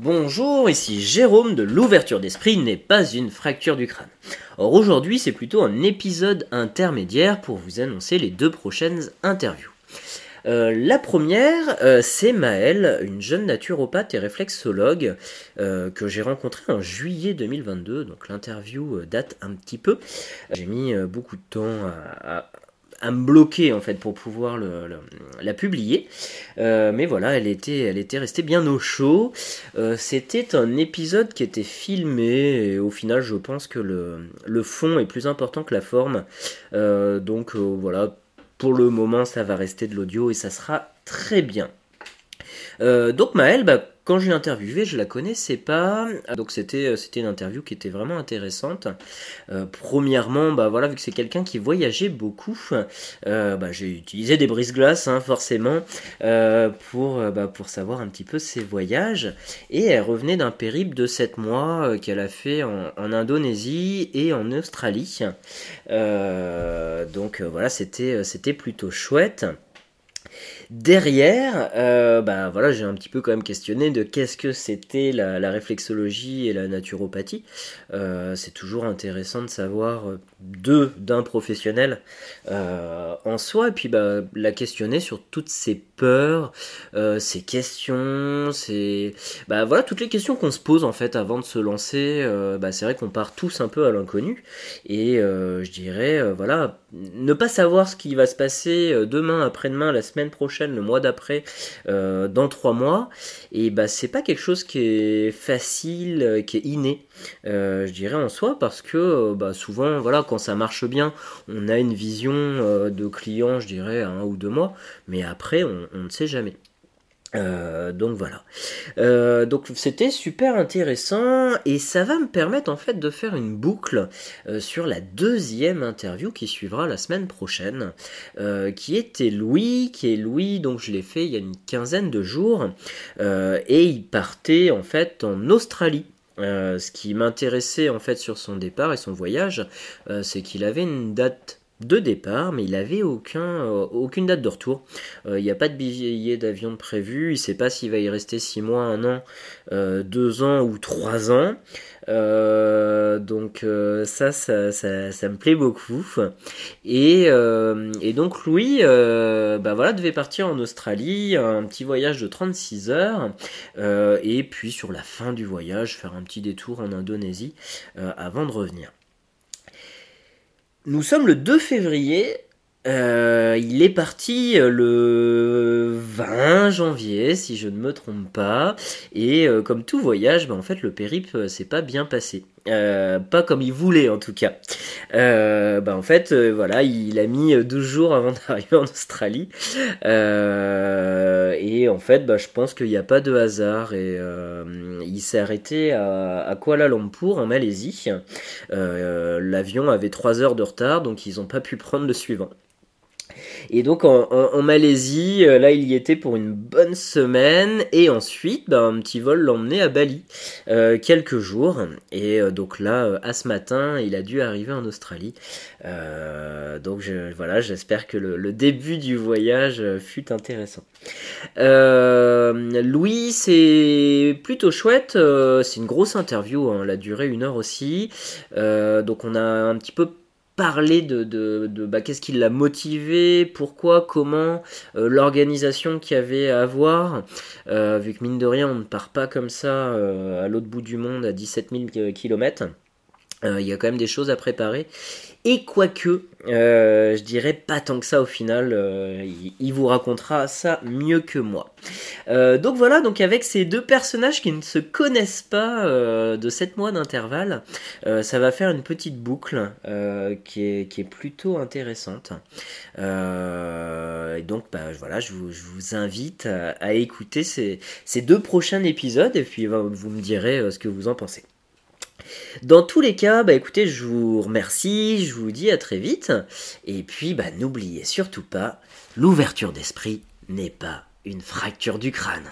Bonjour, ici Jérôme de l'ouverture d'esprit n'est pas une fracture du crâne. Or aujourd'hui c'est plutôt un épisode intermédiaire pour vous annoncer les deux prochaines interviews. Euh, la première, euh, c'est Maëlle, une jeune naturopathe et réflexologue euh, que j'ai rencontrée en juillet 2022. Donc l'interview date un petit peu. J'ai mis beaucoup de temps à, à me bloquer en fait pour pouvoir la publier. Euh, mais voilà, elle était, restée bien au chaud. Euh, c'était un épisode qui était filmé et au final je pense que le, fond est plus important que la forme. Euh, donc voilà, pour le moment ça va rester de l'audio et ça sera très bien. donc Maëlle, bah, quand je l'ai interviewée, je la connaissais pas, donc c'était euh, c'était une interview qui était vraiment intéressante. Euh, premièrement, bah voilà, vu que c'est quelqu'un qui voyageait beaucoup, euh, bah, j'ai utilisé des brise-glaces hein, forcément pour bah, pour savoir un petit peu ses voyages. Et elle revenait d'un périple de 7 mois qu'elle a fait en, en, Indonésie et en Australie. donc voilà, c'était c'était plutôt chouette. Derrière, euh, bah voilà, j'ai un petit peu quand même questionné de qu'est-ce que c'était la, réflexologie et la naturopathie. Euh, c'est toujours intéressant de savoir euh, deux d'un professionnel en soi, et puis bah, la questionner sur toutes ses peurs, ses questions, ses bah voilà toutes les questions qu'on se pose en fait avant de se lancer. bah c'est vrai qu'on part tous un peu à l'inconnu, et je dirais voilà ne pas savoir ce qui va se passer demain, après-demain, la semaine prochaine le mois d'après, euh, dans trois mois, et bah c'est pas quelque chose qui est facile, euh, qui est inné, euh, je dirais en soi, parce que bah, souvent, voilà, quand ça marche bien, on a une vision de client, je dirais, un ou deux mois, mais après, on ne sait jamais. Euh, donc voilà. Euh, donc c'était super intéressant et ça va me permettre en fait de faire une boucle euh, sur la deuxième interview qui suivra la semaine prochaine, qui était Louis, qui est Louis, donc je l'ai fait il y a une quinzaine de jours et il partait en fait en Australie. ce qui m'intéressait en fait sur son départ et son voyage, c'est qu'il avait une date de départ, mais il avait aucun, euh, aucune date de retour. Euh, il n'y a pas de billet d'avion prévu. Il ne sait pas s'il va y rester 6 mois, 1 an, 2 euh, ans ou 3 ans. donc ça ça, ça, me plaît beaucoup. Et, et donc Louis bah voilà, devait partir en Australie, un petit voyage de 36 heures, et puis sur la fin du voyage faire un petit détour en Indonésie avant de revenir. Nous sommes le 2 février. Euh, il est parti euh, le 20 janvier, si je ne me trompe pas. Et euh, comme tout voyage, bah, en fait, le périple s'est pas bien passé. Euh, pas comme il voulait en tout cas. Euh, bah en fait, euh, voilà, il a mis 12 jours avant d'arriver en Australie. et en fait, bah, je pense qu'il n'y a pas de hasard. Il s'est arrêté à, à, Kuala Lumpur en Malaisie. L'avion avait 3 heures de retard, donc ils n'ont pas pu prendre le suivant. Et donc en, Malaisie, euh, là il y était pour une bonne semaine et ensuite bah, un petit vol l'emmenait à Bali euh, quelques jours et euh, donc là à ce matin il a dû arriver en Australie. donc voilà j'espère que le, début du voyage fut intéressant. Louis c'est plutôt chouette, c'est une grosse interview, hein, elle a duré une heure aussi. donc on a un petit peu parler de, de, bah, qu'est-ce qui l'a motivé, pourquoi, comment, euh, l'organisation qu'il y avait à avoir, euh, vu que mine de rien on ne part pas comme ça euh, à l'autre bout du monde à 17 000 km. Il y a quand même des choses à préparer. Et quoique, euh, je dirais pas tant que ça au final, euh, il, vous racontera ça mieux que moi. Euh, donc voilà, donc avec ces deux personnages qui ne se connaissent pas de 7 mois d'intervalle, ça va faire une petite boucle qui est, qui, est, plutôt intéressante. et donc bah, voilà, je vous, je vous invite à, écouter ces, ces, deux prochains épisodes et puis vous me direz ce que vous en pensez. Dans tous les cas, bah écoutez, je vous remercie, je vous dis à très vite. Et puis, bah n'oubliez surtout pas, l'ouverture d'esprit n'est pas une fracture du crâne.